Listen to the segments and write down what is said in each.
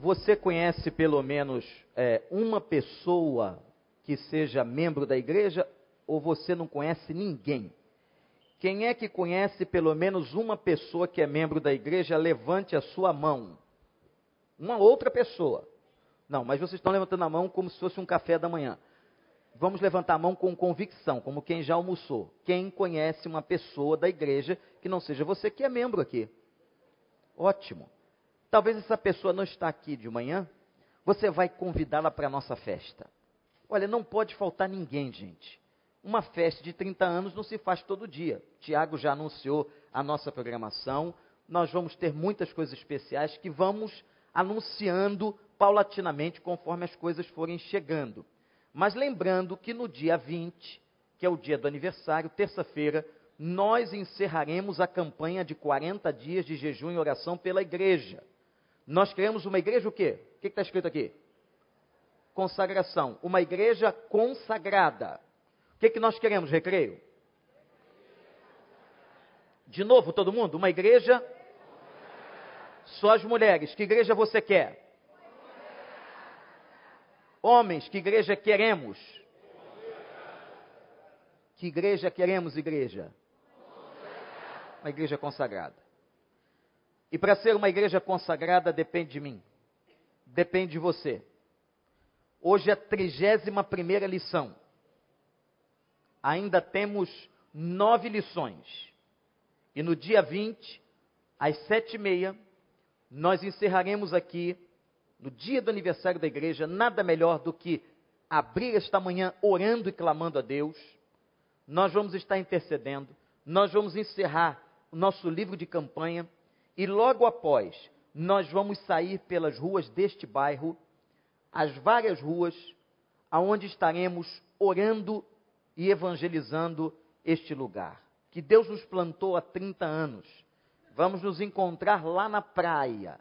você conhece pelo menos é, uma pessoa que seja membro da igreja ou você não conhece ninguém? Quem é que conhece pelo menos uma pessoa que é membro da igreja? Levante a sua mão. Uma outra pessoa. Não, mas vocês estão levantando a mão como se fosse um café da manhã. Vamos levantar a mão com convicção, como quem já almoçou. Quem conhece uma pessoa da igreja que não seja você que é membro aqui? Ótimo. Talvez essa pessoa não está aqui de manhã. Você vai convidá-la para a nossa festa. Olha, não pode faltar ninguém, gente. Uma festa de 30 anos não se faz todo dia. Tiago já anunciou a nossa programação. Nós vamos ter muitas coisas especiais que vamos anunciando paulatinamente conforme as coisas forem chegando. Mas lembrando que no dia 20, que é o dia do aniversário, terça-feira, nós encerraremos a campanha de 40 dias de jejum e oração pela igreja. Nós queremos uma igreja o quê? O que está escrito aqui? Consagração. Uma igreja consagrada. O que, que nós queremos, recreio? De novo, todo mundo? Uma igreja. Só as mulheres. Que igreja você quer? Homens, que igreja queremos? Que igreja queremos, igreja? Uma igreja consagrada. E para ser uma igreja consagrada depende de mim. Depende de você. Hoje é a trigésima primeira lição. Ainda temos nove lições. E no dia 20, às sete e meia, nós encerraremos aqui no dia do aniversário da igreja, nada melhor do que abrir esta manhã orando e clamando a Deus. Nós vamos estar intercedendo, nós vamos encerrar o nosso livro de campanha e logo após nós vamos sair pelas ruas deste bairro, as várias ruas aonde estaremos orando e evangelizando este lugar. Que Deus nos plantou há 30 anos. Vamos nos encontrar lá na praia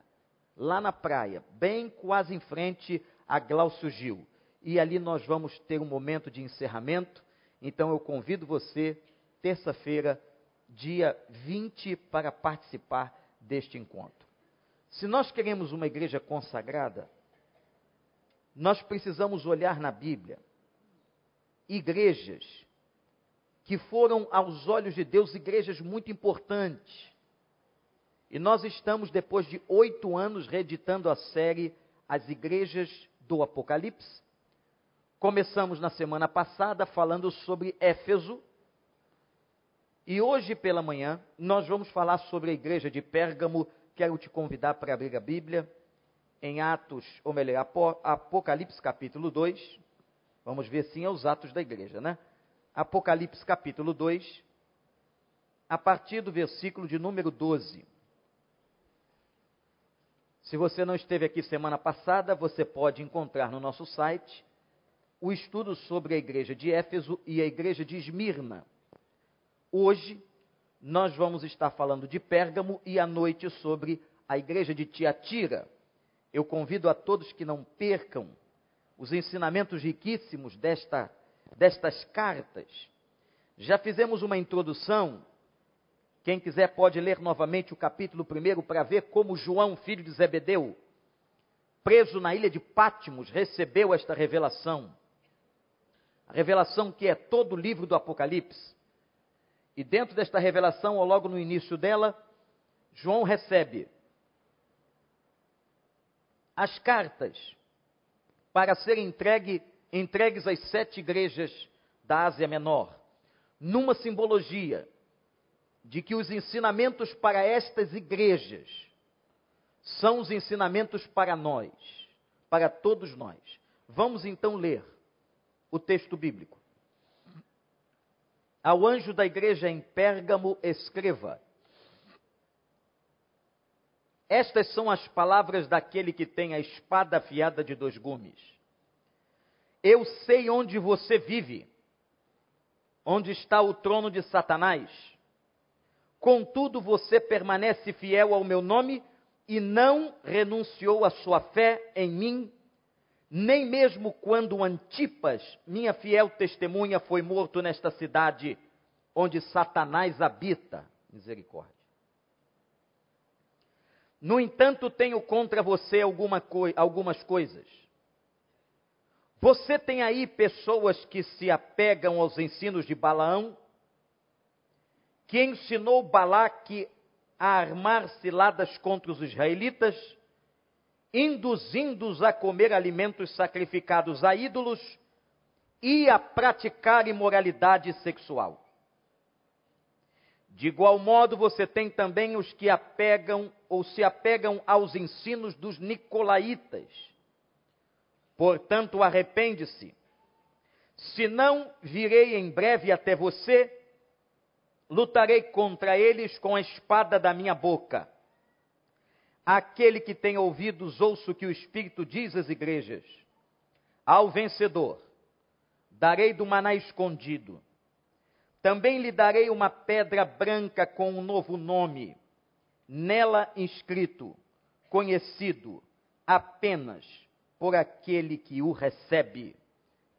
lá na praia, bem quase em frente a Glaucio Gil. E ali nós vamos ter um momento de encerramento. Então eu convido você, terça-feira, dia 20, para participar deste encontro. Se nós queremos uma igreja consagrada, nós precisamos olhar na Bíblia igrejas que foram aos olhos de Deus igrejas muito importantes, e nós estamos, depois de oito anos, reeditando a série As Igrejas do Apocalipse. Começamos na semana passada falando sobre Éfeso. E hoje pela manhã nós vamos falar sobre a igreja de Pérgamo. Quero te convidar para abrir a Bíblia em Atos, ou melhor, Apocalipse capítulo 2. Vamos ver sim os atos da igreja, né? Apocalipse capítulo 2, a partir do versículo de número 12. Se você não esteve aqui semana passada, você pode encontrar no nosso site o estudo sobre a igreja de Éfeso e a igreja de Esmirna. Hoje, nós vamos estar falando de Pérgamo e à noite sobre a igreja de Tiatira. Eu convido a todos que não percam os ensinamentos riquíssimos desta, destas cartas. Já fizemos uma introdução quem quiser pode ler novamente o capítulo 1 para ver como João, filho de Zebedeu, preso na ilha de Pátimos, recebeu esta revelação. A revelação que é todo o livro do Apocalipse. E dentro desta revelação, ou logo no início dela, João recebe as cartas para serem entregue, entregues às sete igrejas da Ásia Menor, numa simbologia de que os ensinamentos para estas igrejas são os ensinamentos para nós, para todos nós. Vamos então ler o texto bíblico. Ao anjo da igreja em Pérgamo, escreva: Estas são as palavras daquele que tem a espada afiada de dois gumes. Eu sei onde você vive, onde está o trono de Satanás Contudo, você permanece fiel ao meu nome e não renunciou à sua fé em mim, nem mesmo quando Antipas, minha fiel testemunha, foi morto nesta cidade onde Satanás habita. Misericórdia. No entanto, tenho contra você alguma algumas coisas. Você tem aí pessoas que se apegam aos ensinos de Balaão, que ensinou Balaque a armar ciladas contra os israelitas, induzindo-os a comer alimentos sacrificados a ídolos e a praticar imoralidade sexual. De igual modo, você tem também os que apegam ou se apegam aos ensinos dos nicolaítas. Portanto, arrepende-se. Se não virei em breve até você, lutarei contra eles com a espada da minha boca. Aquele que tem ouvidos, ouça o que o Espírito diz às igrejas. Ao vencedor, darei do maná escondido também lhe darei uma pedra branca com um novo nome, nela inscrito, conhecido apenas por aquele que o recebe.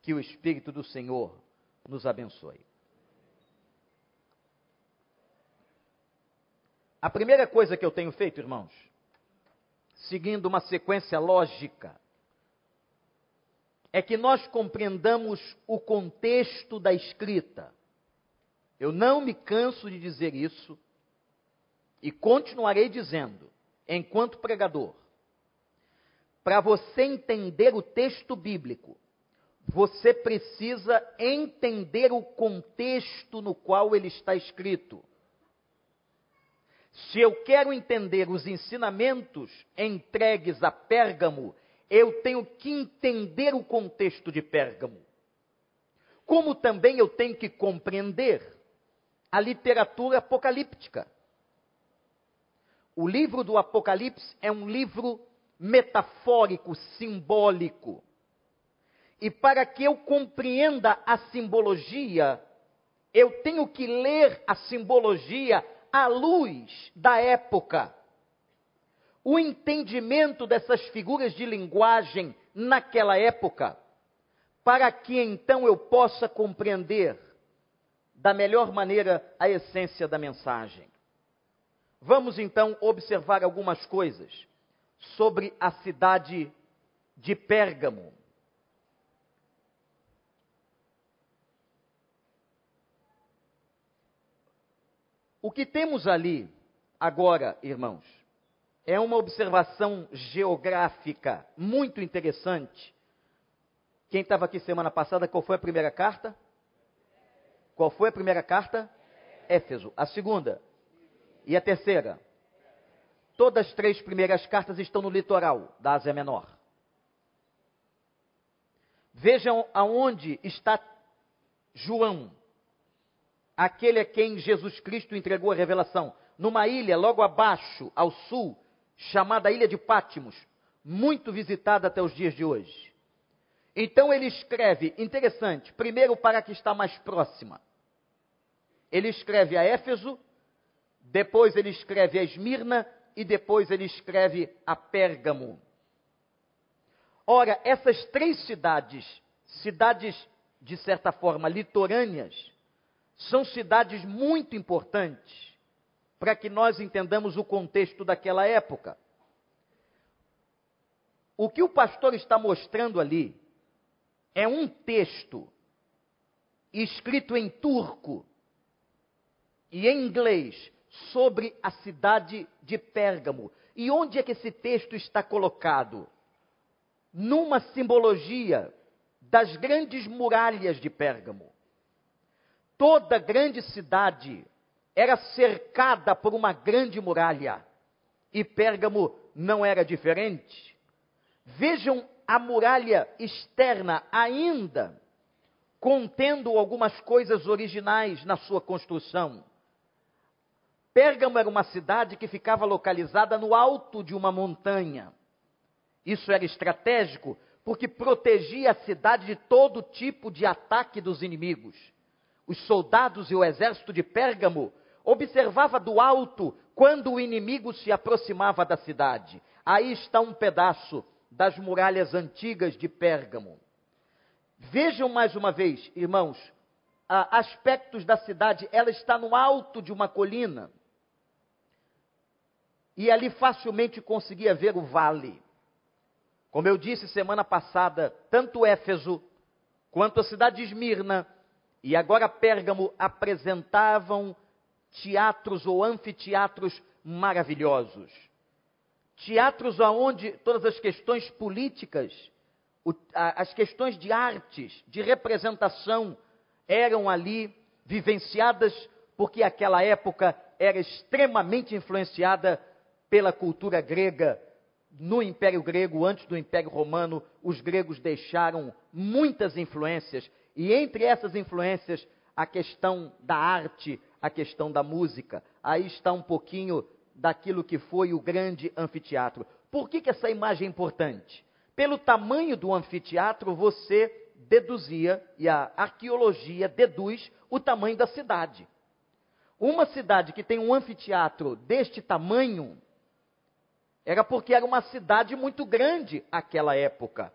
Que o Espírito do Senhor nos abençoe. A primeira coisa que eu tenho feito, irmãos, seguindo uma sequência lógica, é que nós compreendamos o contexto da escrita. Eu não me canso de dizer isso e continuarei dizendo, enquanto pregador. Para você entender o texto bíblico, você precisa entender o contexto no qual ele está escrito. Se eu quero entender os ensinamentos entregues a Pérgamo, eu tenho que entender o contexto de Pérgamo. Como também eu tenho que compreender a literatura apocalíptica. O livro do Apocalipse é um livro metafórico, simbólico. E para que eu compreenda a simbologia, eu tenho que ler a simbologia à luz da época. O entendimento dessas figuras de linguagem naquela época, para que então eu possa compreender da melhor maneira a essência da mensagem. Vamos então observar algumas coisas sobre a cidade de Pérgamo. O que temos ali agora, irmãos, é uma observação geográfica muito interessante. Quem estava aqui semana passada, qual foi a primeira carta? Qual foi a primeira carta? Éfeso. A segunda? E a terceira? Todas as três primeiras cartas estão no litoral da Ásia Menor. Vejam aonde está João, aquele a quem Jesus Cristo entregou a revelação. Numa ilha logo abaixo, ao sul, chamada Ilha de Pátimos, muito visitada até os dias de hoje. Então ele escreve, interessante, primeiro para a que está mais próxima, ele escreve a Éfeso, depois ele escreve a Esmirna e depois ele escreve a Pérgamo. Ora, essas três cidades, cidades de certa forma litorâneas, são cidades muito importantes para que nós entendamos o contexto daquela época. O que o pastor está mostrando ali é um texto escrito em turco e em inglês sobre a cidade de Pérgamo. E onde é que esse texto está colocado? Numa simbologia das grandes muralhas de Pérgamo. Toda grande cidade era cercada por uma grande muralha. E Pérgamo não era diferente. Vejam a muralha externa ainda contendo algumas coisas originais na sua construção. Pérgamo era uma cidade que ficava localizada no alto de uma montanha. Isso era estratégico porque protegia a cidade de todo tipo de ataque dos inimigos. Os soldados e o exército de Pérgamo observava do alto quando o inimigo se aproximava da cidade. Aí está um pedaço das muralhas antigas de Pérgamo. Vejam mais uma vez, irmãos, aspectos da cidade. Ela está no alto de uma colina. e ali facilmente conseguia ver o vale. Como eu disse semana passada, tanto Éfeso quanto a cidade de Esmirna e agora Pérgamo apresentavam teatros ou anfiteatros maravilhosos. Teatros onde todas as questões políticas, as questões de artes, de representação, eram ali vivenciadas, porque aquela época era extremamente influenciada pela cultura grega. No Império Grego, antes do Império Romano, os gregos deixaram muitas influências, e entre essas influências, a questão da arte, a questão da música. Aí está um pouquinho daquilo que foi o grande anfiteatro. Por que, que essa imagem é importante? Pelo tamanho do anfiteatro, você deduzia, e a arqueologia deduz, o tamanho da cidade. Uma cidade que tem um anfiteatro deste tamanho, era porque era uma cidade muito grande aquela época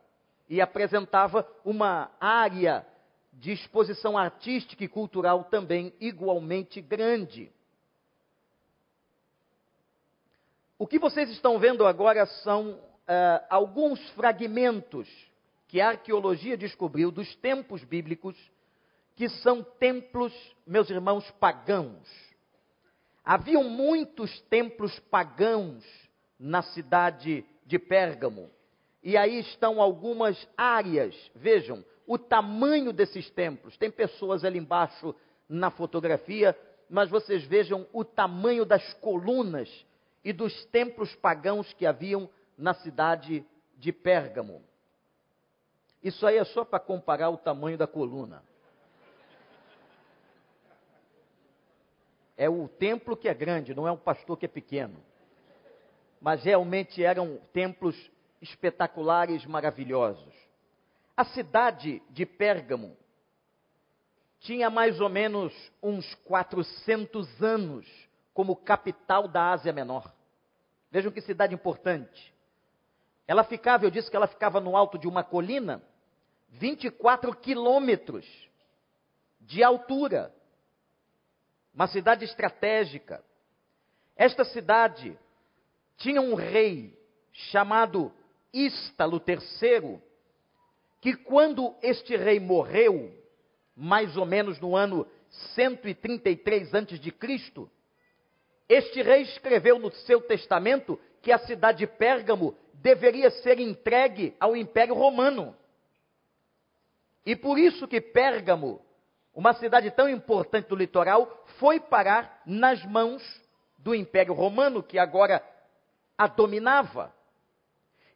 e apresentava uma área de exposição artística e cultural também igualmente grande. O que vocês estão vendo agora são uh, alguns fragmentos que a arqueologia descobriu dos tempos bíblicos, que são templos, meus irmãos, pagãos. Haviam muitos templos pagãos na cidade de Pérgamo. E aí estão algumas áreas. Vejam o tamanho desses templos. Tem pessoas ali embaixo na fotografia, mas vocês vejam o tamanho das colunas e dos templos pagãos que haviam na cidade de Pérgamo. Isso aí é só para comparar o tamanho da coluna. É o templo que é grande, não é o pastor que é pequeno. Mas realmente eram templos espetaculares, maravilhosos. A cidade de Pérgamo tinha mais ou menos uns 400 anos como capital da Ásia Menor. Vejam que cidade importante. Ela ficava, eu disse que ela ficava no alto de uma colina, 24 quilômetros de altura. Uma cidade estratégica. Esta cidade tinha um rei chamado Ístalo III, que quando este rei morreu, mais ou menos no ano 133 antes de Cristo, este rei escreveu no seu testamento que a cidade de Pérgamo deveria ser entregue ao Império Romano. E por isso que Pérgamo, uma cidade tão importante do litoral, foi parar nas mãos do Império Romano, que agora a dominava.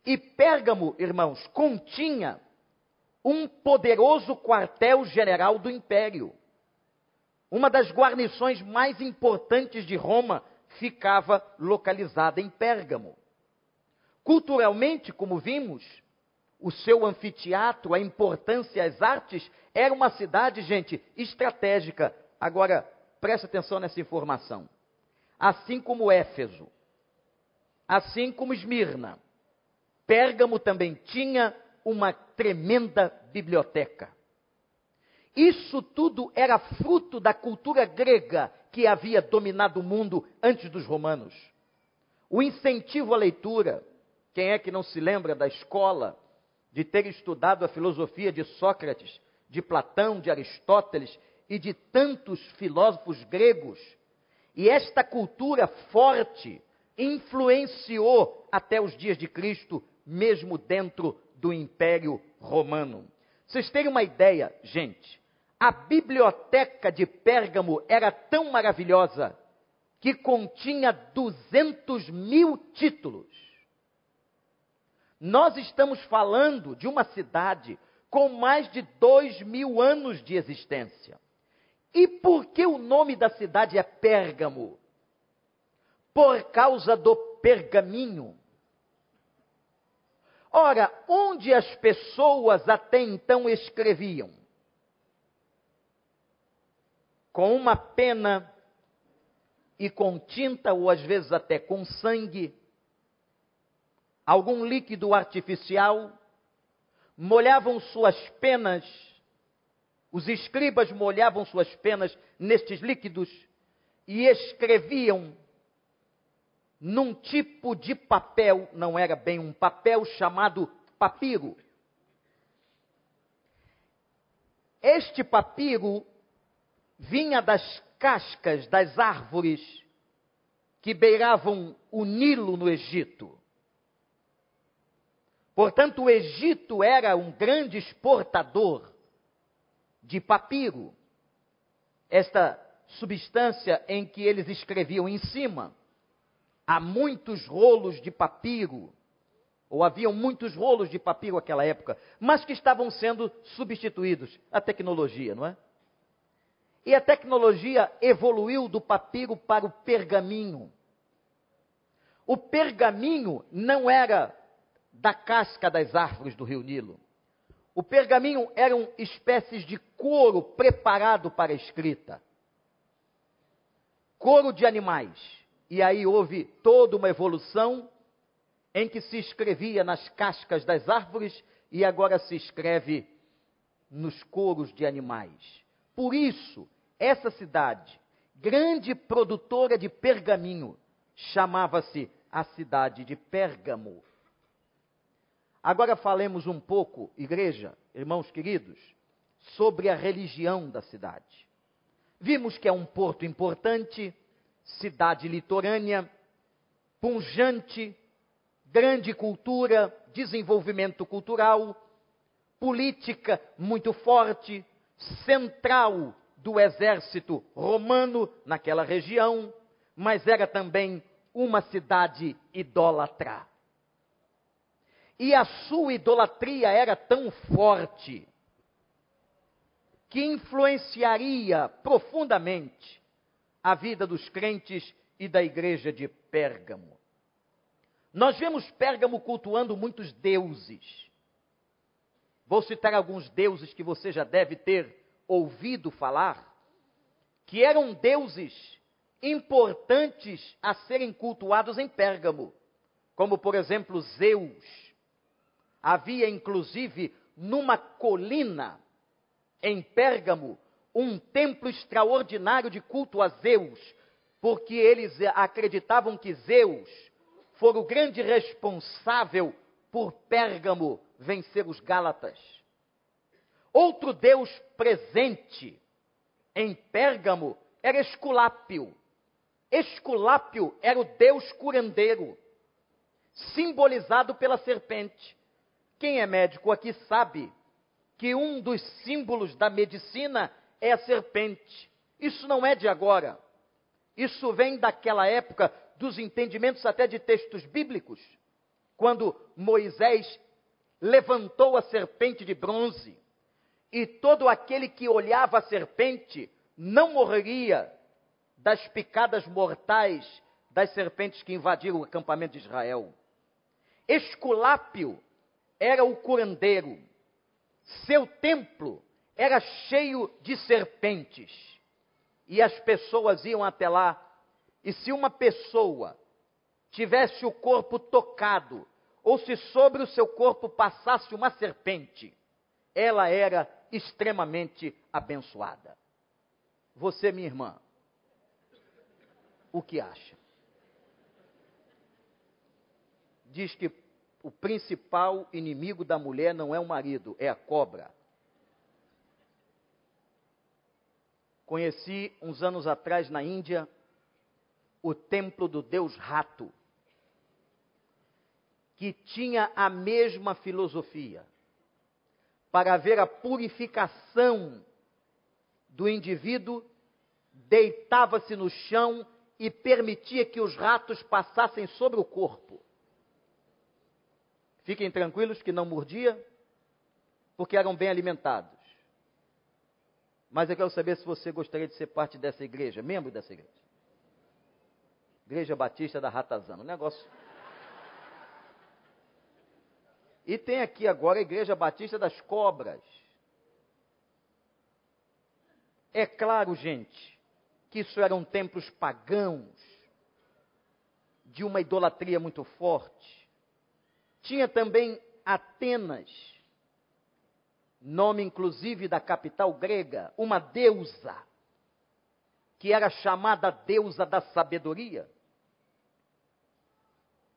E Pérgamo, irmãos, continha um poderoso quartel-general do Império. Uma das guarnições mais importantes de Roma ficava localizada em Pérgamo. Culturalmente, como vimos, o seu anfiteatro, a importância às artes, era uma cidade, gente, estratégica. Agora, preste atenção nessa informação. Assim como Éfeso, assim como Esmirna, Pérgamo também tinha uma tremenda biblioteca. Isso tudo era fruto da cultura grega que havia dominado o mundo antes dos romanos. O incentivo à leitura. Quem é que não se lembra da escola, de ter estudado a filosofia de Sócrates, de Platão, de Aristóteles e de tantos filósofos gregos? E esta cultura forte influenciou até os dias de Cristo, mesmo dentro do Império Romano. Vocês terem uma ideia, gente, a biblioteca de Pérgamo era tão maravilhosa que continha 200 mil títulos. Nós estamos falando de uma cidade com mais de dois mil anos de existência. E por que o nome da cidade é Pérgamo? Por causa do pergaminho. Ora, onde as pessoas até então escreviam? com uma pena e com tinta, ou às vezes até com sangue, algum líquido artificial, molhavam suas penas, os escribas molhavam suas penas nestes líquidos e escreviam num tipo de papel, não era bem um papel, chamado papiro. Este papiro vinha das cascas das árvores que beiravam o Nilo no Egito. Portanto, o Egito era um grande exportador de papiro, esta substância em que eles escreviam em cima. Há muitos rolos de papiro, ou haviam muitos rolos de papiro naquela época, mas que estavam sendo substituídos. A tecnologia, não é? E a tecnologia evoluiu do papiro para o pergaminho. O pergaminho não era da casca das árvores do rio Nilo. O pergaminho eram espécies de couro preparado para a escrita. Couro de animais. E aí houve toda uma evolução em que se escrevia nas cascas das árvores e agora se escreve nos couros de animais. Por isso, essa cidade, grande produtora de pergaminho, chamava-se a cidade de Pérgamo. Agora falemos um pouco, igreja, irmãos queridos, sobre a religião da cidade. Vimos que é um porto importante, cidade litorânea, punjante, grande cultura, desenvolvimento cultural, política muito forte, central do exército romano naquela região, mas era também uma cidade idólatra. E a sua idolatria era tão forte que influenciaria profundamente a vida dos crentes e da igreja de Pérgamo. Nós vemos Pérgamo cultuando muitos deuses. Vou citar alguns deuses que você já deve ter ouvido falar, que eram deuses importantes a serem cultuados em Pérgamo, como por exemplo Zeus, Havia inclusive numa colina em Pérgamo um templo extraordinário de culto a Zeus, porque eles acreditavam que Zeus foi o grande responsável por Pérgamo vencer os Gálatas. Outro deus presente em Pérgamo era Esculápio. Esculápio era o deus curandeiro, simbolizado pela serpente. Quem é médico aqui sabe que um dos símbolos da medicina é a serpente. Isso não é de agora. Isso vem daquela época dos entendimentos até de textos bíblicos, quando Moisés levantou a serpente de bronze e todo aquele que olhava a serpente não morreria das picadas mortais das serpentes que invadiram o acampamento de Israel. Esculápio era o curandeiro. Seu templo era cheio de serpentes. E as pessoas iam até lá. E se uma pessoa tivesse o corpo tocado, ou se sobre o seu corpo passasse uma serpente, ela era extremamente abençoada. Você, minha irmã, o que acha? Diz que o principal inimigo da mulher não é o marido, é a cobra. Conheci uns anos atrás na Índia o templo do deus rato, que tinha a mesma filosofia. Para ver a purificação do indivíduo, deitava-se no chão e permitia que os ratos passassem sobre o corpo. Fiquem tranquilos que não mordia, porque eram bem alimentados. Mas eu quero saber se você gostaria de ser parte dessa igreja, membro dessa igreja. Igreja Batista da Ratazana. Um negócio. E tem aqui agora a Igreja Batista das Cobras. É claro, gente, que isso eram templos pagãos, de uma idolatria muito forte. Tinha também Atenas, nome inclusive da capital grega, uma deusa, que era chamada deusa da sabedoria.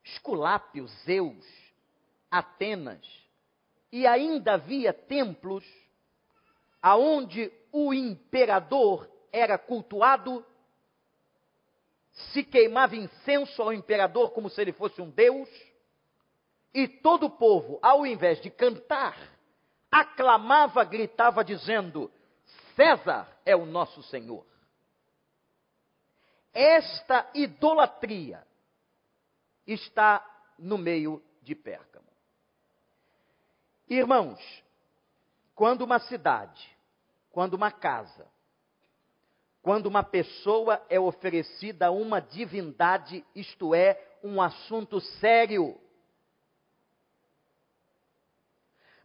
Esculápio, Zeus, Atenas, e ainda havia templos aonde o imperador era cultuado, se queimava incenso ao imperador como se ele fosse um deus, e todo o povo, ao invés de cantar, aclamava, gritava, dizendo: César é o nosso Senhor. Esta idolatria está no meio de Pérgamo. Irmãos, quando uma cidade, quando uma casa, quando uma pessoa é oferecida a uma divindade, isto é, um assunto sério.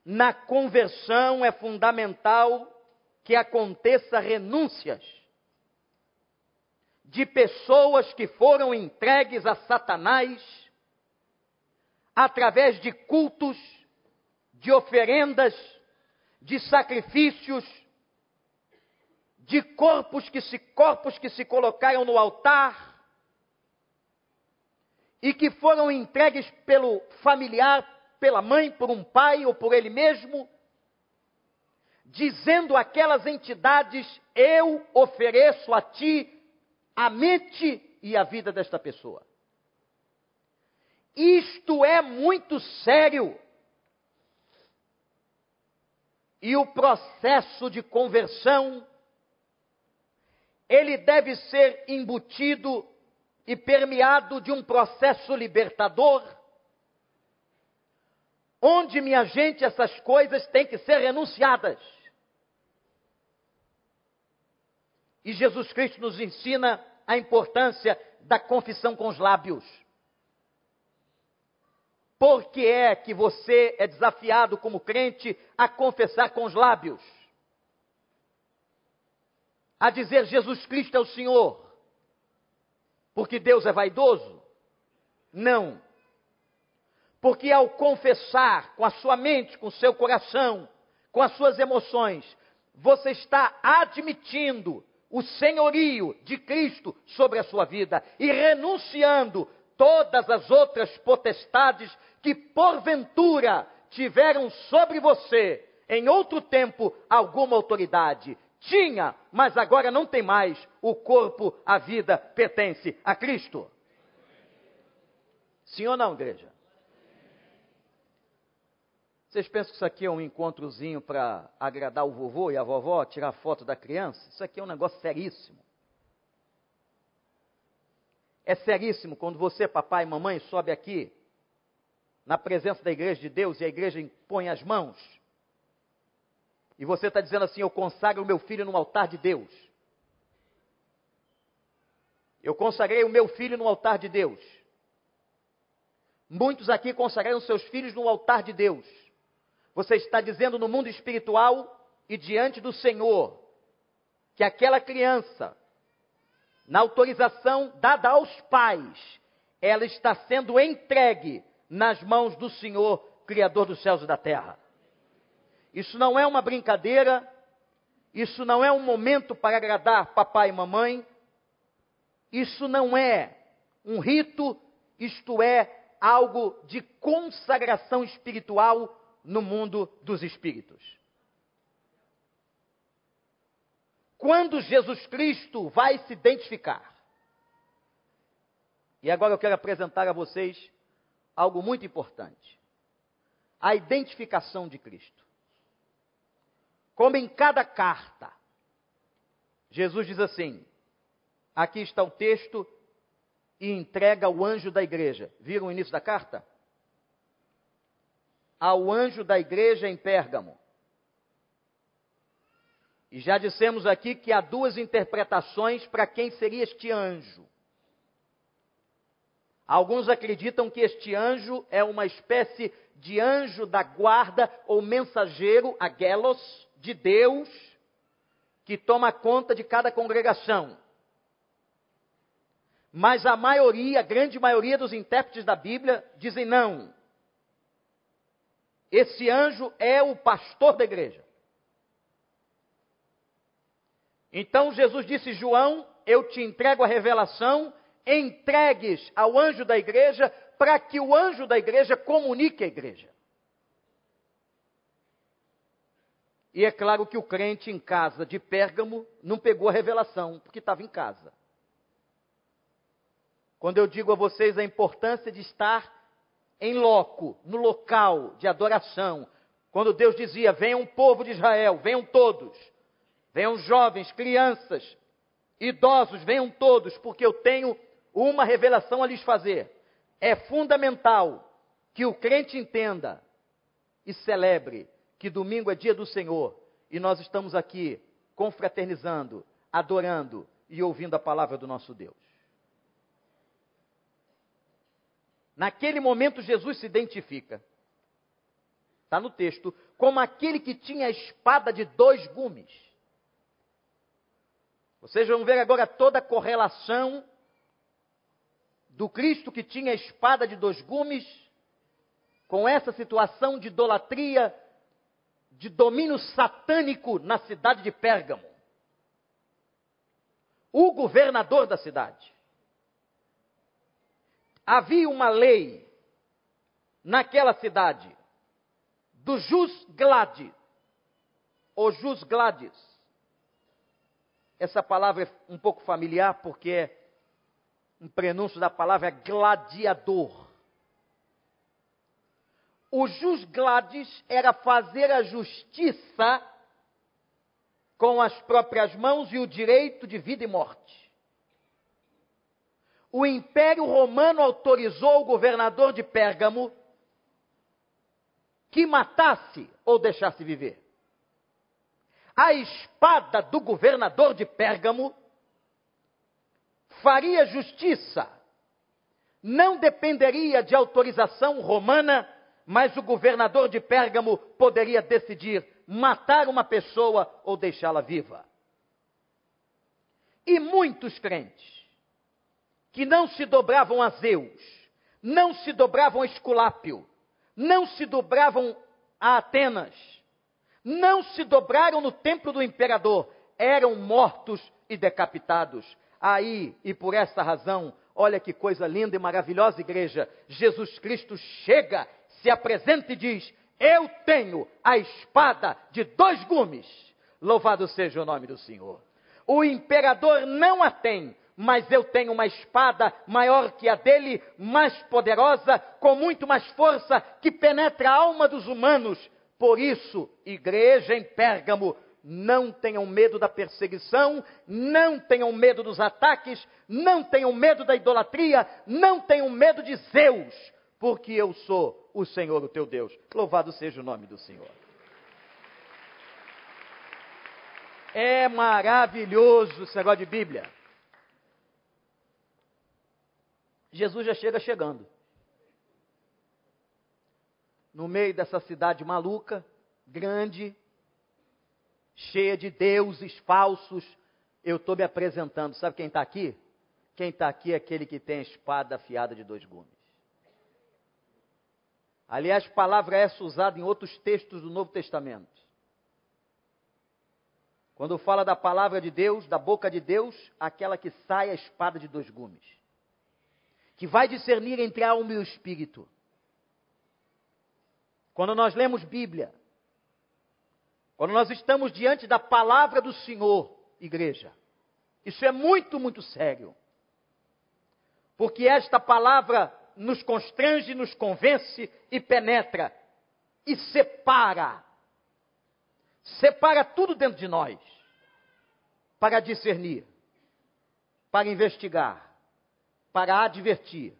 Na conversão é fundamental que aconteça renúncias de pessoas que foram entregues a Satanás através de cultos, de oferendas, de sacrifícios, de corpos que se corpos que se colocaram no altar e que foram entregues pelo familiar, pela mãe, por um pai ou por ele mesmo, dizendo àquelas entidades: Eu ofereço a ti a mente e a vida desta pessoa. Isto é muito sério. E o processo de conversão, ele deve ser embutido e permeado de um processo libertador, onde, minha gente, essas coisas têm que ser renunciadas. E Jesus Cristo nos ensina a importância da confissão com os lábios. Por que é que você é desafiado como crente a confessar com os lábios? A dizer Jesus Cristo é o Senhor? Porque Deus é vaidoso? Não. Porque ao confessar com a sua mente, com o seu coração, com as suas emoções, você está admitindo o senhorio de Cristo sobre a sua vida e renunciando todas as outras potestades que porventura tiveram sobre você em outro tempo alguma autoridade. Tinha, mas agora não tem mais. O corpo, a vida pertence a Cristo. Sim ou não, igreja? Vocês pensam que isso aqui é um encontrozinho para agradar o vovô e a vovó, tirar foto da criança? Isso aqui é um negócio seríssimo. É seríssimo quando você, papai e mamãe, sobe aqui na presença da igreja de Deus e a igreja impõe as mãos. E você está dizendo assim: Eu consagro o meu filho no altar de Deus. Eu consagrei o meu filho no altar de Deus. Muitos aqui consagraram seus filhos no altar de Deus. Você está dizendo no mundo espiritual e diante do Senhor que aquela criança na autorização dada aos pais, ela está sendo entregue nas mãos do Senhor, Criador dos céus e da terra. Isso não é uma brincadeira, isso não é um momento para agradar papai e mamãe, isso não é um rito, isto é algo de consagração espiritual no mundo dos espíritos. quando Jesus Cristo vai se identificar. E agora eu quero apresentar a vocês algo muito importante: a identificação de Cristo. Como em cada carta, Jesus diz assim: aqui está o texto e entrega ao anjo da igreja. Viram o início da carta? Ao anjo da igreja em Pérgamo. E já dissemos aqui que há duas interpretações para quem seria este anjo. Alguns acreditam que este anjo é uma espécie de anjo da guarda ou mensageiro, aguelos, de Deus, que toma conta de cada congregação. Mas a maioria, a grande maioria dos intérpretes da Bíblia dizem não. Esse anjo é o pastor da igreja. Então Jesus disse: João, eu te entrego a revelação entregues ao anjo da igreja para que o anjo da igreja comunique à igreja. E é claro que o crente em casa de Pérgamo não pegou a revelação, porque estava em casa. Quando eu digo a vocês a importância de estar em loco, no local de adoração, quando Deus dizia: venham o povo de Israel, venham todos, venham jovens, crianças, idosos, venham todos, porque eu tenho uma revelação a lhes fazer. É fundamental que o crente entenda e celebre que domingo é dia do Senhor e nós estamos aqui confraternizando, adorando e ouvindo a palavra do nosso Deus. Naquele momento, Jesus se identifica, está no texto, como aquele que tinha a espada de dois gumes. Vocês vão ver agora toda a correlação do Cristo que tinha a espada de dois gumes com essa situação de idolatria de domínio satânico na cidade de Pérgamo. O governador da cidade. Havia uma lei naquela cidade do jus gladi, ou jus gladis. Essa palavra é um pouco familiar porque é um prenúncio da palavra gladiador. O jus gladis era fazer a justiça com as próprias mãos e o direito de vida e morte. O Império Romano autorizou o governador de Pérgamo que matasse ou deixasse viver. A espada do governador de Pérgamo faria justiça. Não dependeria de autorização romana mas o governador de Pérgamo poderia decidir matar uma pessoa ou deixá-la viva. E muitos crentes que não se dobravam a Zeus, não se dobravam a Esculápio, não se dobravam a Atenas, não se dobraram no templo do imperador, eram mortos e decapitados. Aí, e por essa razão, olha que coisa linda e maravilhosa, igreja, Jesus Cristo chega se apresenta e diz: Eu tenho a espada de dois gumes. Louvado seja o nome do Senhor. O imperador não a tem, mas eu tenho uma espada maior que a dele, mais poderosa, com muito mais força, que penetra a alma dos humanos. Por isso, igreja em Pérgamo, não tenham medo da perseguição, não tenham medo dos ataques, não tenham medo da idolatria, não tenham medo de Zeus, porque eu sou o Senhor, o teu Deus. Louvado seja o nome do Senhor. É maravilhoso esse negócio de Bíblia. Jesus já chega chegando. No meio dessa cidade maluca, grande, cheia de deuses falsos, eu estou me apresentando. Sabe quem está aqui? Quem está aqui é aquele que tem a espada afiada de dois gumes. Aliás, palavra essa usada em outros textos do Novo Testamento. Quando fala da palavra de Deus, da boca de Deus, aquela que sai a espada de dois gumes, que vai discernir entre a alma e o espírito. Quando nós lemos Bíblia, quando nós estamos diante da palavra do Senhor, igreja, isso é muito, muito sério. Porque esta palavra nos constrange, nos convence e penetra e separa. Separa tudo dentro de nós para discernir, para investigar, para advertir,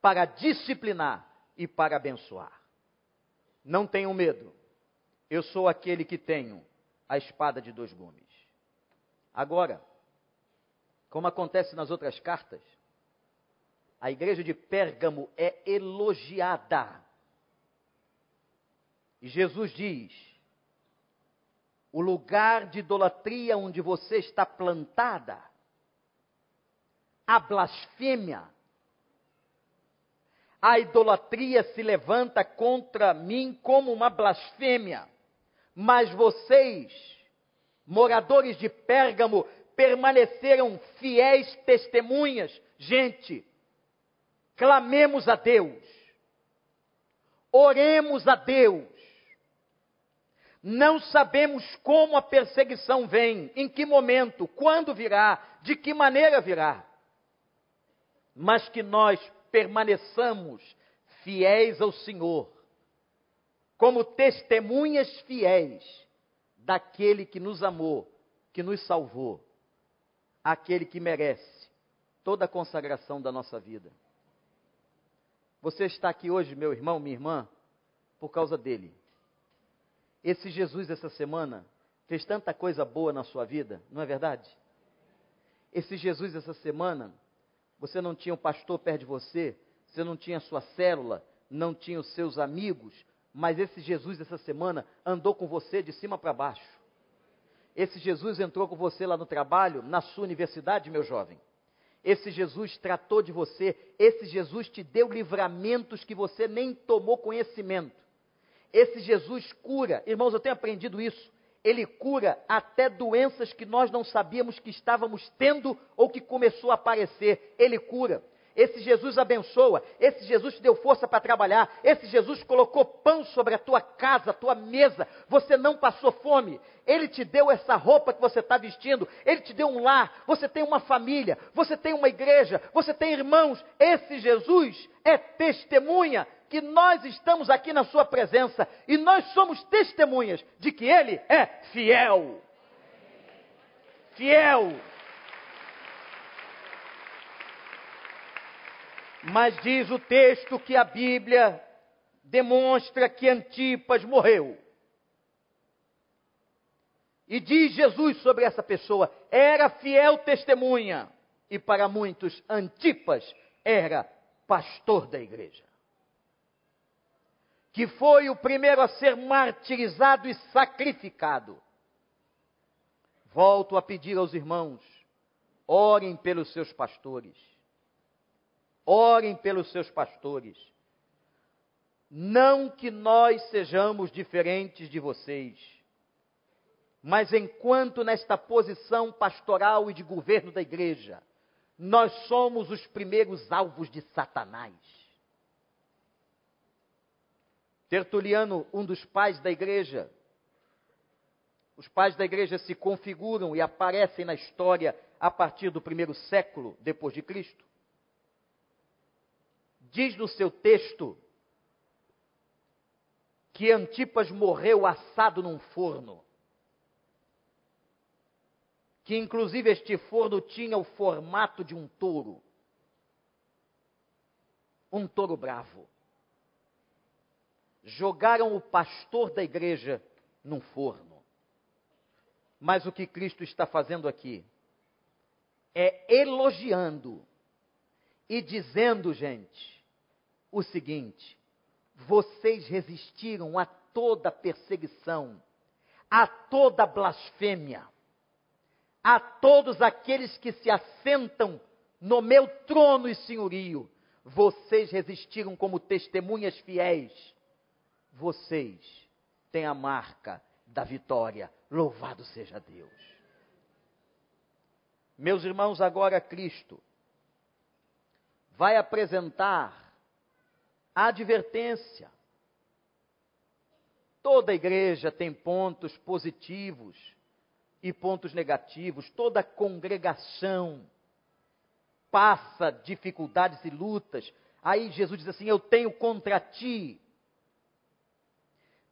para disciplinar e para abençoar. Não tenham medo. Eu sou aquele que tenho a espada de dois gumes. Agora, como acontece nas outras cartas, a igreja de Pérgamo é elogiada. E Jesus diz: o lugar de idolatria onde você está plantada, a blasfêmia, a idolatria se levanta contra mim como uma blasfêmia, mas vocês, moradores de Pérgamo, permaneceram fiéis testemunhas Gente, clamemos a Deus, oremos a Deus. Não sabemos como a perseguição vem, em que momento, quando virá, de que maneira virá. Mas que nós permaneçamos fiéis ao Senhor, como testemunhas fiéis daquele que nos amou, que nos salvou, aquele que merece toda a consagração da nossa vida. Você está aqui hoje, meu irmão, minha irmã, por causa dele. Esse Jesus, essa semana, fez tanta coisa boa na sua vida, não é verdade? Esse Jesus, essa semana, você não tinha um pastor perto de você, você não tinha a sua célula, não tinha os seus amigos, mas esse Jesus, essa semana, andou com você de cima para baixo. Esse Jesus entrou com você lá no trabalho, na sua universidade, meu jovem. Esse Jesus tratou de você, esse Jesus te deu livramentos que você nem tomou conhecimento. Esse Jesus cura, irmãos, eu tenho aprendido isso. Ele cura até doenças que nós não sabíamos que estávamos tendo ou que começou a aparecer. Ele cura. Esse Jesus abençoa, esse Jesus te deu força para trabalhar, esse Jesus colocou pão sobre a tua casa, a tua mesa, você não passou fome, ele te deu essa roupa que você está vestindo, ele te deu um lar, você tem uma família, você tem uma igreja, você tem irmãos, esse Jesus é testemunha que nós estamos aqui na Sua presença e nós somos testemunhas de que Ele é fiel. Fiel. Mas diz o texto que a Bíblia demonstra que Antipas morreu. E diz Jesus sobre essa pessoa: era fiel testemunha, e para muitos, Antipas era pastor da igreja que foi o primeiro a ser martirizado e sacrificado. Volto a pedir aos irmãos: orem pelos seus pastores. Orem pelos seus pastores. Não que nós sejamos diferentes de vocês, mas enquanto nesta posição pastoral e de governo da igreja, nós somos os primeiros alvos de Satanás. Tertuliano, um dos pais da igreja, os pais da igreja se configuram e aparecem na história a partir do primeiro século depois de Cristo. Diz no seu texto que Antipas morreu assado num forno. Que inclusive este forno tinha o formato de um touro. Um touro bravo jogaram o pastor da igreja num forno. Mas o que Cristo está fazendo aqui é elogiando e dizendo, gente, o seguinte: vocês resistiram a toda perseguição, a toda blasfêmia, a todos aqueles que se assentam no meu trono e senhorio, vocês resistiram como testemunhas fiéis vocês têm a marca da vitória. Louvado seja Deus. Meus irmãos, agora Cristo vai apresentar a advertência. Toda igreja tem pontos positivos e pontos negativos, toda congregação passa dificuldades e lutas. Aí Jesus diz assim: Eu tenho contra ti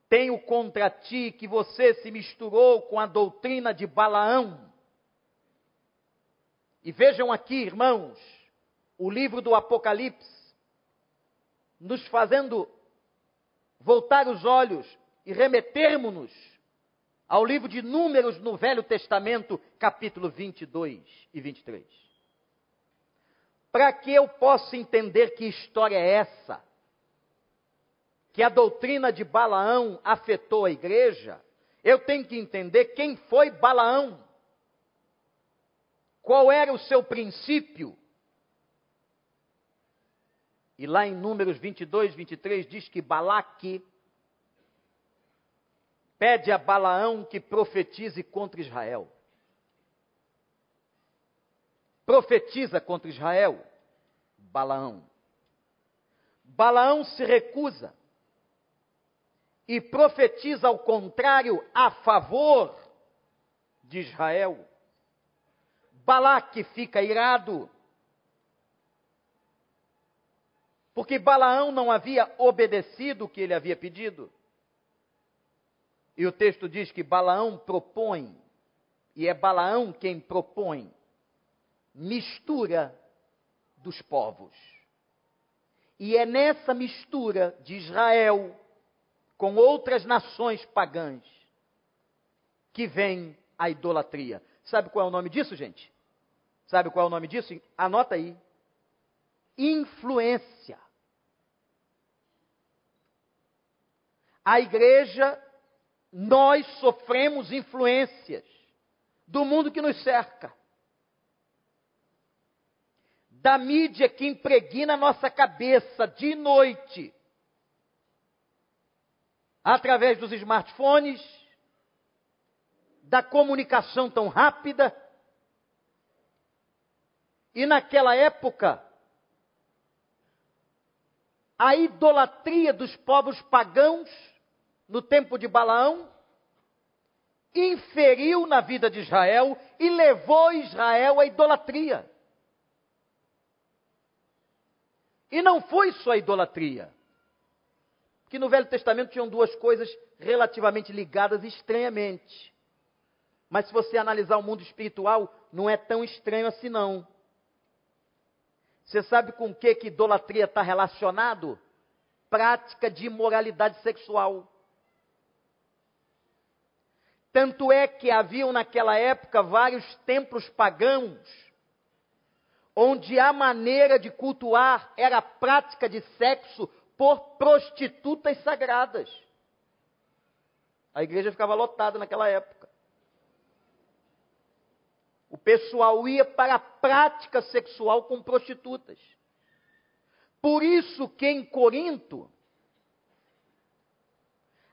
tenho contra ti que você se misturou com a doutrina de Balaão. E vejam aqui, irmãos, o livro do Apocalipse, nos fazendo voltar os olhos e remetermos-nos ao livro de Números no Velho Testamento, capítulo 22 e 23. Para que eu possa entender que história é essa, que a doutrina de Balaão afetou a igreja, eu tenho que entender quem foi Balaão. Qual era o seu princípio? E lá em Números 22, 23 diz que Balaque pede a Balaão que profetize contra Israel. Profetiza contra Israel. Balaão. Balaão se recusa e profetiza ao contrário a favor de Israel. Balaque fica irado, porque Balaão não havia obedecido o que ele havia pedido. E o texto diz que Balaão propõe, e é Balaão quem propõe, mistura dos povos. E é nessa mistura de Israel com outras nações pagãs que vem a idolatria. Sabe qual é o nome disso, gente? Sabe qual é o nome disso? Anota aí. Influência. A igreja, nós sofremos influências do mundo que nos cerca. Da mídia que impregna nossa cabeça de noite. Através dos smartphones, da comunicação tão rápida. E naquela época, a idolatria dos povos pagãos, no tempo de Balaão, inferiu na vida de Israel e levou Israel à idolatria. E não foi só a idolatria. Que no Velho Testamento tinham duas coisas relativamente ligadas estranhamente. Mas se você analisar o mundo espiritual, não é tão estranho assim não. Você sabe com que que idolatria está relacionado? Prática de imoralidade sexual. Tanto é que haviam naquela época vários templos pagãos, onde a maneira de cultuar era a prática de sexo por prostitutas sagradas. A igreja ficava lotada naquela época o pessoal ia para a prática sexual com prostitutas. Por isso que em Corinto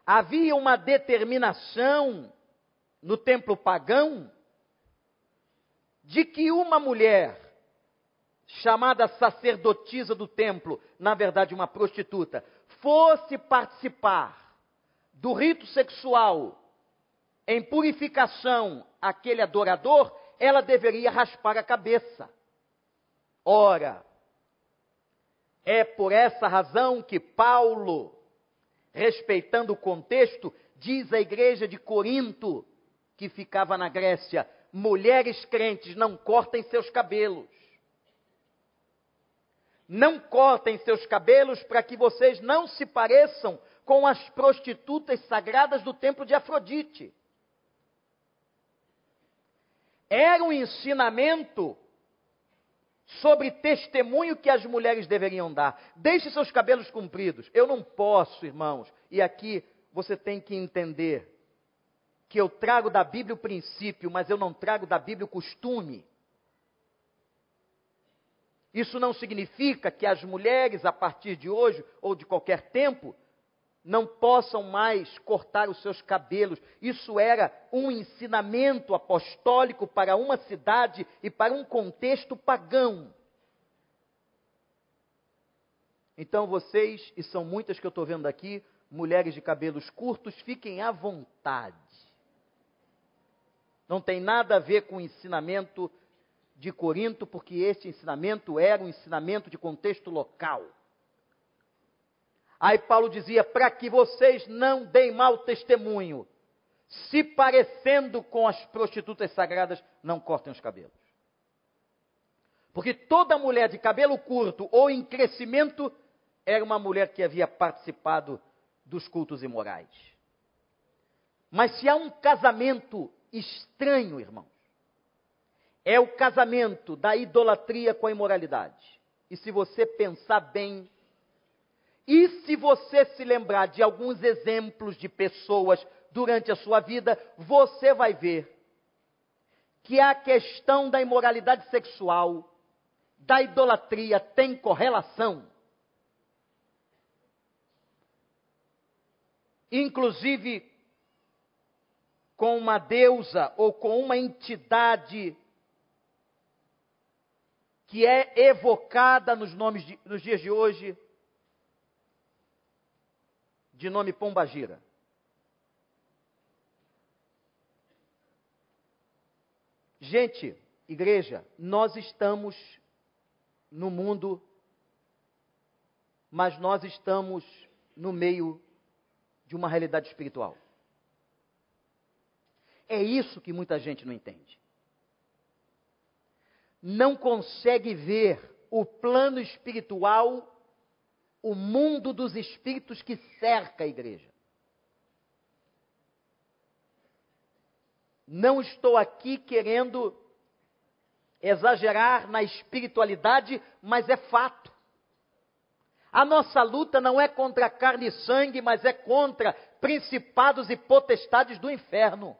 havia uma determinação no templo pagão de que uma mulher chamada sacerdotisa do templo, na verdade uma prostituta, fosse participar do rito sexual em purificação aquele adorador, ela deveria raspar a cabeça. Ora, é por essa razão que Paulo, respeitando o contexto, diz à igreja de Corinto, que ficava na Grécia: mulheres crentes, não cortem seus cabelos. Não cortem seus cabelos para que vocês não se pareçam com as prostitutas sagradas do templo de Afrodite era um ensinamento sobre testemunho que as mulheres deveriam dar. Deixe seus cabelos compridos. Eu não posso, irmãos. E aqui você tem que entender que eu trago da Bíblia o princípio, mas eu não trago da Bíblia o costume. Isso não significa que as mulheres, a partir de hoje ou de qualquer tempo, não possam mais cortar os seus cabelos. Isso era um ensinamento apostólico para uma cidade e para um contexto pagão. Então vocês, e são muitas que eu estou vendo aqui, mulheres de cabelos curtos, fiquem à vontade. Não tem nada a ver com o ensinamento de Corinto, porque este ensinamento era um ensinamento de contexto local. Aí Paulo dizia: para que vocês não deem mau testemunho, se parecendo com as prostitutas sagradas, não cortem os cabelos. Porque toda mulher de cabelo curto ou em crescimento era uma mulher que havia participado dos cultos imorais. Mas se há um casamento estranho, irmãos, é o casamento da idolatria com a imoralidade. E se você pensar bem, e se você se lembrar de alguns exemplos de pessoas durante a sua vida, você vai ver que a questão da imoralidade sexual, da idolatria, tem correlação. Inclusive com uma deusa ou com uma entidade que é evocada nos, nomes de, nos dias de hoje de nome Pombagira. Gente, igreja, nós estamos no mundo, mas nós estamos no meio de uma realidade espiritual. É isso que muita gente não entende. Não consegue ver o plano espiritual, o mundo dos espíritos que cerca a igreja. Não estou aqui querendo exagerar na espiritualidade, mas é fato. A nossa luta não é contra carne e sangue, mas é contra principados e potestades do inferno.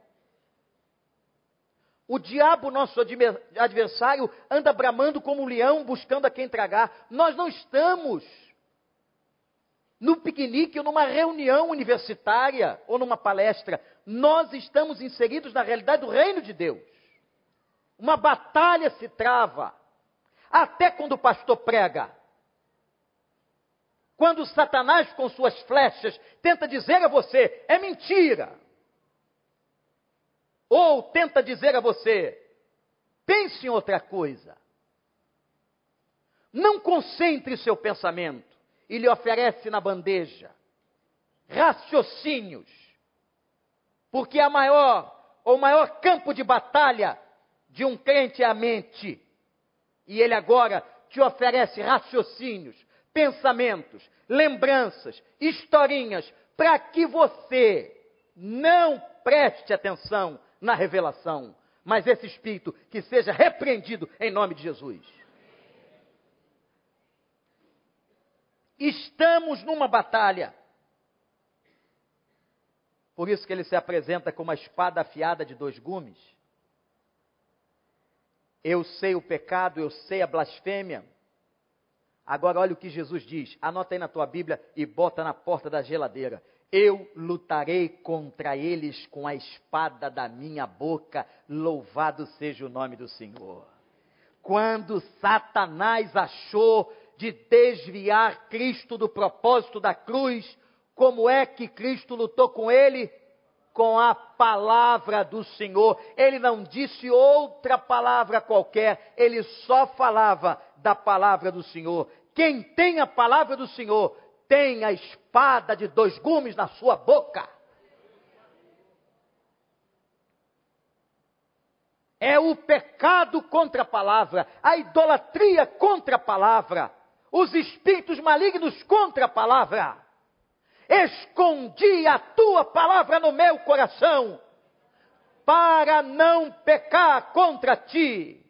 O diabo, nosso adversário, anda bramando como um leão, buscando a quem tragar. Nós não estamos no piquenique ou numa reunião universitária ou numa palestra. Nós estamos inseridos na realidade do reino de Deus. Uma batalha se trava, até quando o pastor prega. Quando Satanás, com suas flechas, tenta dizer a você, é mentira. Ou tenta dizer a você, pense em outra coisa. Não concentre seu pensamento e lhe oferece na bandeja raciocínios, porque a maior, o maior campo de batalha de um crente é a mente, e ele agora te oferece raciocínios, pensamentos, lembranças, historinhas, para que você não preste atenção na revelação, mas esse espírito que seja repreendido em nome de Jesus. Estamos numa batalha. Por isso que ele se apresenta com uma espada afiada de dois gumes. Eu sei o pecado, eu sei a blasfêmia. Agora olha o que Jesus diz. Anota aí na tua Bíblia e bota na porta da geladeira. Eu lutarei contra eles com a espada da minha boca. Louvado seja o nome do Senhor. Quando Satanás achou de desviar Cristo do propósito da cruz. Como é que Cristo lutou com ele? Com a palavra do Senhor. Ele não disse outra palavra qualquer, ele só falava da palavra do Senhor. Quem tem a palavra do Senhor tem a espada de dois gumes na sua boca. É o pecado contra a palavra, a idolatria contra a palavra os espíritos malignos contra a palavra. Escondi a tua palavra no meu coração, para não pecar contra ti.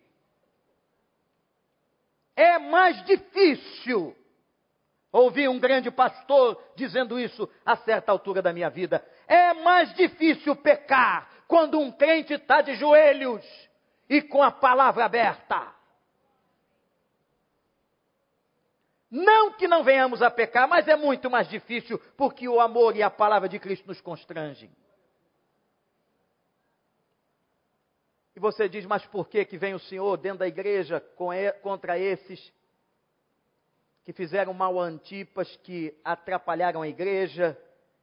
É mais difícil. Ouvi um grande pastor dizendo isso a certa altura da minha vida. É mais difícil pecar quando um crente está de joelhos e com a palavra aberta. Não que não venhamos a pecar, mas é muito mais difícil porque o amor e a palavra de Cristo nos constrangem. E você diz, mas por que que vem o Senhor dentro da igreja contra esses que fizeram mal a Antipas, que atrapalharam a igreja?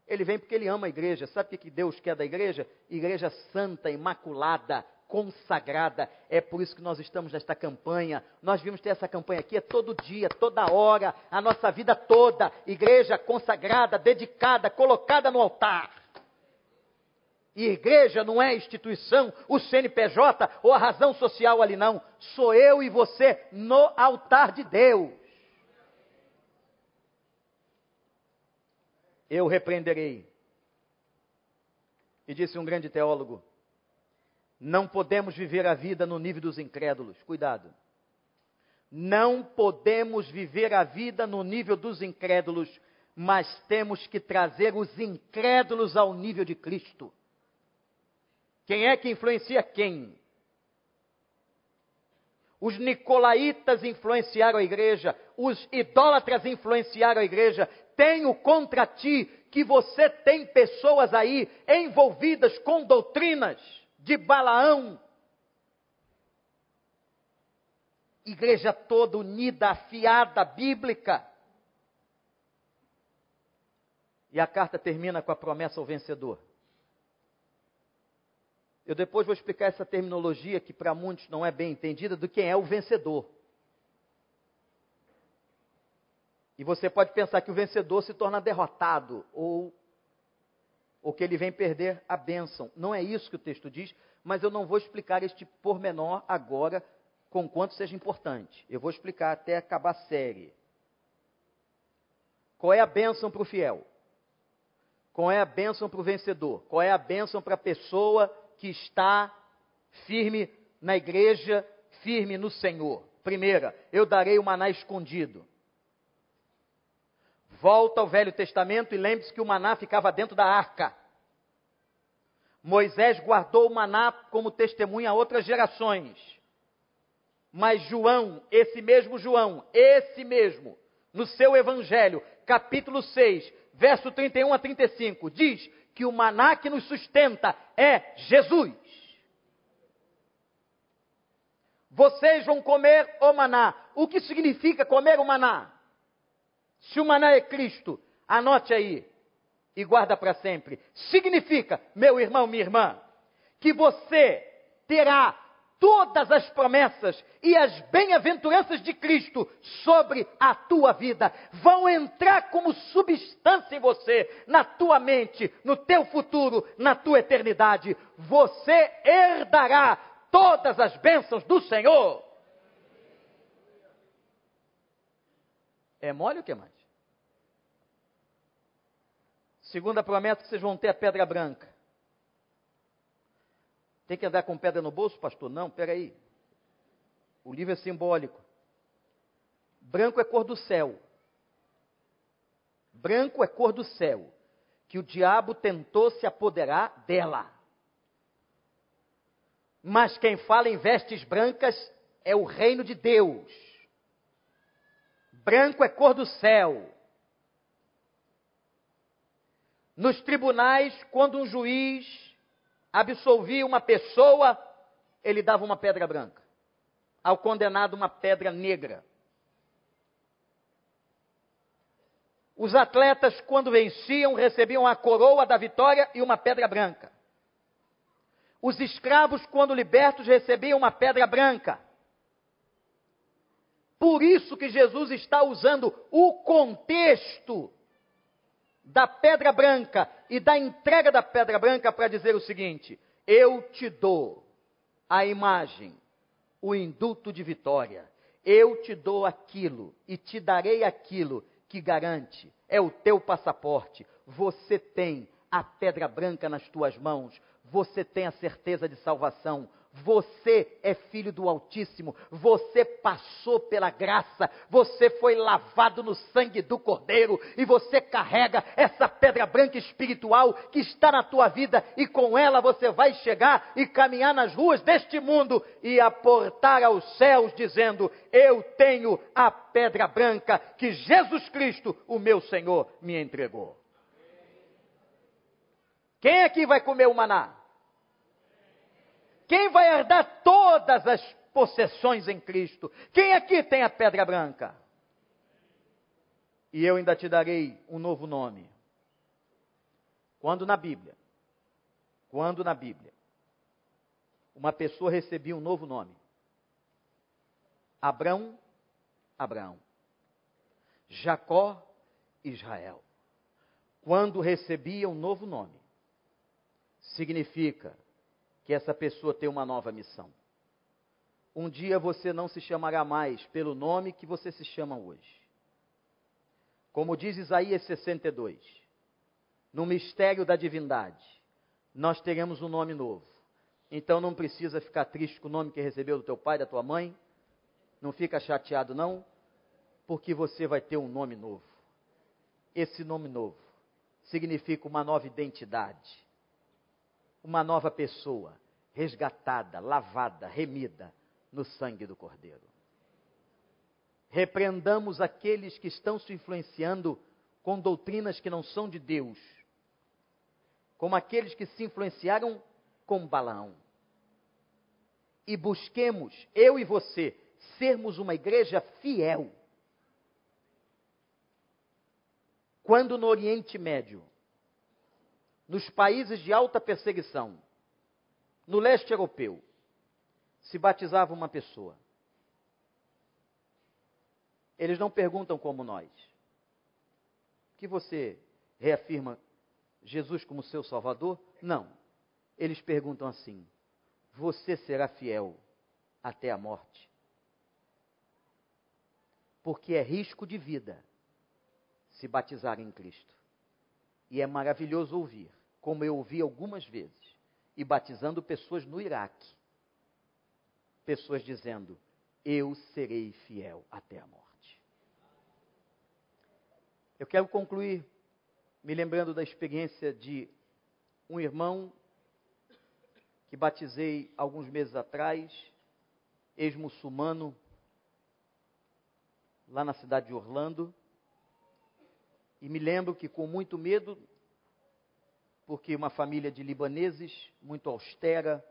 Ele vem porque ele ama a igreja. Sabe o que Deus quer da igreja? Igreja santa, imaculada, consagrada. É por isso que nós estamos nesta campanha. Nós vimos ter essa campanha aqui é todo dia, toda hora, a nossa vida toda. Igreja consagrada, dedicada, colocada no altar. E igreja não é instituição, o CNPJ ou a razão social ali não. Sou eu e você no altar de Deus. Eu repreenderei. E disse um grande teólogo: não podemos viver a vida no nível dos incrédulos. Cuidado. Não podemos viver a vida no nível dos incrédulos, mas temos que trazer os incrédulos ao nível de Cristo. Quem é que influencia quem? Os nicolaítas influenciaram a igreja, os idólatras influenciaram a igreja. Tenho contra ti que você tem pessoas aí envolvidas com doutrinas de Balaão. igreja toda unida, afiada, bíblica. E a carta termina com a promessa ao vencedor. Eu depois vou explicar essa terminologia que para muitos não é bem entendida do quem é o vencedor. E você pode pensar que o vencedor se torna derrotado ou ou que ele vem perder a bênção. Não é isso que o texto diz, mas eu não vou explicar este pormenor agora, com quanto seja importante. Eu vou explicar até acabar a série. Qual é a bênção para o fiel? Qual é a bênção para o vencedor? Qual é a bênção para a pessoa que está firme na igreja, firme no Senhor? Primeira, eu darei o maná escondido. Volta ao Velho Testamento e lembre-se que o maná ficava dentro da arca. Moisés guardou o maná como testemunha a outras gerações. Mas João, esse mesmo João, esse mesmo, no seu Evangelho, capítulo 6, verso 31 a 35, diz que o maná que nos sustenta é Jesus. Vocês vão comer o maná. O que significa comer o maná? Se o maná é Cristo, anote aí e guarda para sempre. Significa, meu irmão, minha irmã, que você terá todas as promessas e as bem-aventuranças de Cristo sobre a tua vida vão entrar como substância em você, na tua mente, no teu futuro, na tua eternidade. Você herdará todas as bênçãos do Senhor. É mole o que mais? Segunda promessa que vocês vão ter a pedra branca. Tem que andar com pedra no bolso, pastor? Não, peraí. O livro é simbólico. Branco é cor do céu. Branco é cor do céu. Que o diabo tentou se apoderar dela. Mas quem fala em vestes brancas é o reino de Deus. Branco é cor do céu. Nos tribunais, quando um juiz absolvia uma pessoa, ele dava uma pedra branca. Ao condenado, uma pedra negra. Os atletas, quando venciam, recebiam a coroa da vitória e uma pedra branca. Os escravos, quando libertos, recebiam uma pedra branca. Por isso que Jesus está usando o contexto da pedra branca e da entrega da pedra branca para dizer o seguinte: eu te dou a imagem, o indulto de vitória. Eu te dou aquilo e te darei aquilo que garante, é o teu passaporte. Você tem a pedra branca nas tuas mãos, você tem a certeza de salvação, você é filho do Altíssimo, você passou pela graça, você foi lavado no sangue do Cordeiro e você carrega essa pedra branca espiritual que está na tua vida e com ela você vai chegar e caminhar nas ruas deste mundo e aportar aos céus dizendo: Eu tenho a pedra branca que Jesus Cristo, o meu Senhor, me entregou. Quem aqui vai comer o maná? Quem vai herdar todas as possessões em Cristo? Quem aqui tem a pedra branca? E eu ainda te darei um novo nome. Quando na Bíblia, quando na Bíblia, uma pessoa recebia um novo nome. Abrão, Abraão. Jacó, Israel. Quando recebia um novo nome, significa que essa pessoa tem uma nova missão. Um dia você não se chamará mais pelo nome que você se chama hoje. Como diz Isaías 62, no mistério da divindade, nós teremos um nome novo. Então não precisa ficar triste com o nome que recebeu do teu pai, da tua mãe. Não fica chateado não, porque você vai ter um nome novo. Esse nome novo significa uma nova identidade uma nova pessoa, resgatada, lavada, remida no sangue do Cordeiro. Repreendamos aqueles que estão se influenciando com doutrinas que não são de Deus, como aqueles que se influenciaram com Balaão. E busquemos, eu e você, sermos uma igreja fiel. Quando no Oriente Médio, nos países de alta perseguição, no leste europeu, se batizava uma pessoa, eles não perguntam como nós. Que você reafirma Jesus como seu Salvador? Não. Eles perguntam assim: Você será fiel até a morte? Porque é risco de vida se batizar em Cristo. E é maravilhoso ouvir, como eu ouvi algumas vezes, e batizando pessoas no Iraque. Pessoas dizendo: Eu serei fiel até a morte. Eu quero concluir me lembrando da experiência de um irmão que batizei alguns meses atrás, ex-muçulmano, lá na cidade de Orlando. E me lembro que com muito medo, porque uma família de libaneses muito austera,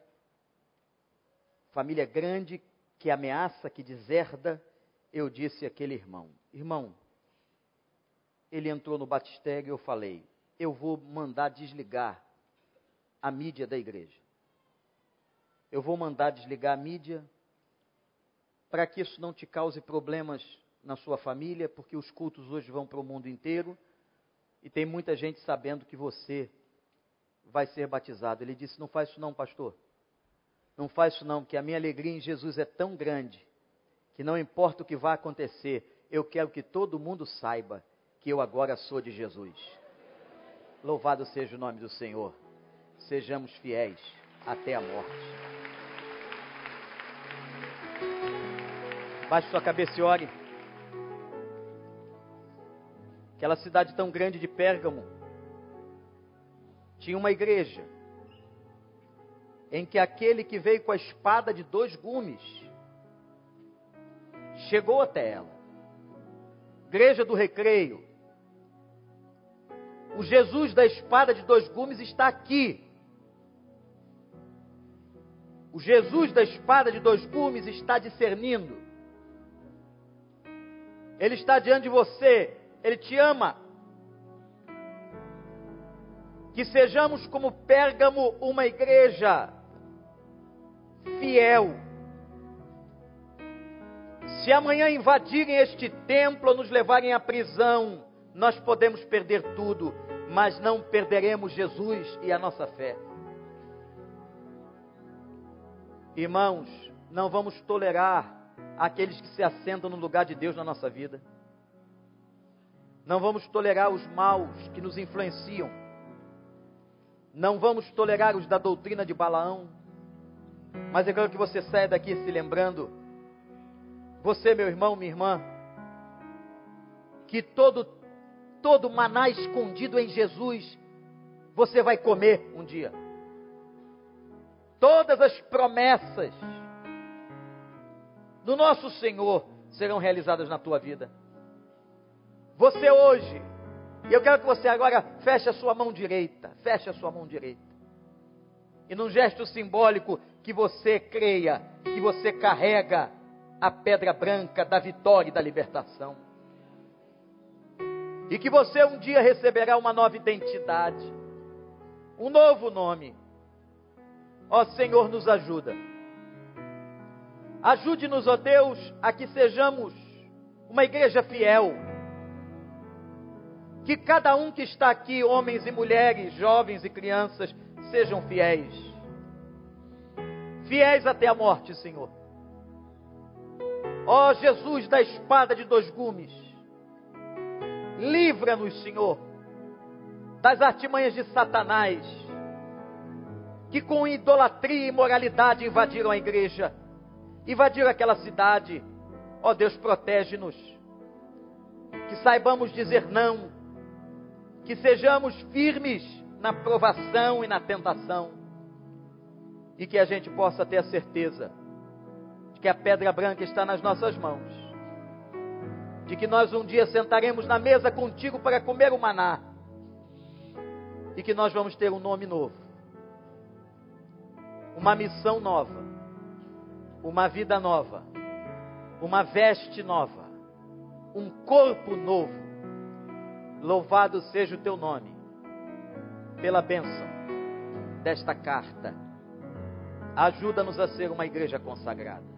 família grande que ameaça, que deserda, eu disse àquele irmão: Irmão, ele entrou no batistério e eu falei: eu vou mandar desligar a mídia da igreja. Eu vou mandar desligar a mídia para que isso não te cause problemas na sua família, porque os cultos hoje vão para o mundo inteiro e tem muita gente sabendo que você vai ser batizado. Ele disse: Não faz isso, não, pastor. Não faz isso, não, porque a minha alegria em Jesus é tão grande que não importa o que vai acontecer, eu quero que todo mundo saiba que eu agora sou de Jesus. Louvado seja o nome do Senhor. Sejamos fiéis até a morte. Baixe sua cabeça e ore. Aquela cidade tão grande de Pérgamo tinha uma igreja em que aquele que veio com a espada de dois gumes chegou até ela. Igreja do Recreio, o Jesus da espada de dois gumes está aqui. O Jesus da espada de dois gumes está discernindo. Ele está diante de você. Ele te ama. Que sejamos como Pérgamo, uma igreja fiel. Se amanhã invadirem este templo nos levarem à prisão, nós podemos perder tudo, mas não perderemos Jesus e a nossa fé. Irmãos, não vamos tolerar aqueles que se assentam no lugar de Deus na nossa vida. Não vamos tolerar os maus que nos influenciam. Não vamos tolerar os da doutrina de Balaão. Mas eu quero que você saia daqui se lembrando, você, meu irmão, minha irmã, que todo todo maná escondido em Jesus, você vai comer um dia. Todas as promessas do nosso Senhor serão realizadas na tua vida. Você hoje, e eu quero que você agora feche a sua mão direita, feche a sua mão direita. E num gesto simbólico que você creia que você carrega a pedra branca da vitória e da libertação. E que você um dia receberá uma nova identidade, um novo nome. Ó Senhor, nos ajuda. Ajude-nos, ó Deus, a que sejamos uma igreja fiel. Que cada um que está aqui, homens e mulheres, jovens e crianças, sejam fiéis. Fiéis até a morte, Senhor. Ó Jesus da espada de dois gumes Livra-nos, Senhor, das artimanhas de Satanás, que com idolatria e imoralidade invadiram a igreja, invadiram aquela cidade. Ó Deus, protege-nos. Que saibamos dizer não, que sejamos firmes na provação e na tentação, e que a gente possa ter a certeza de que a pedra branca está nas nossas mãos. De que nós um dia sentaremos na mesa contigo para comer o maná. E que nós vamos ter um nome novo, uma missão nova, uma vida nova. Uma veste nova, um corpo novo. Louvado seja o teu nome, pela bênção desta carta. Ajuda-nos a ser uma igreja consagrada.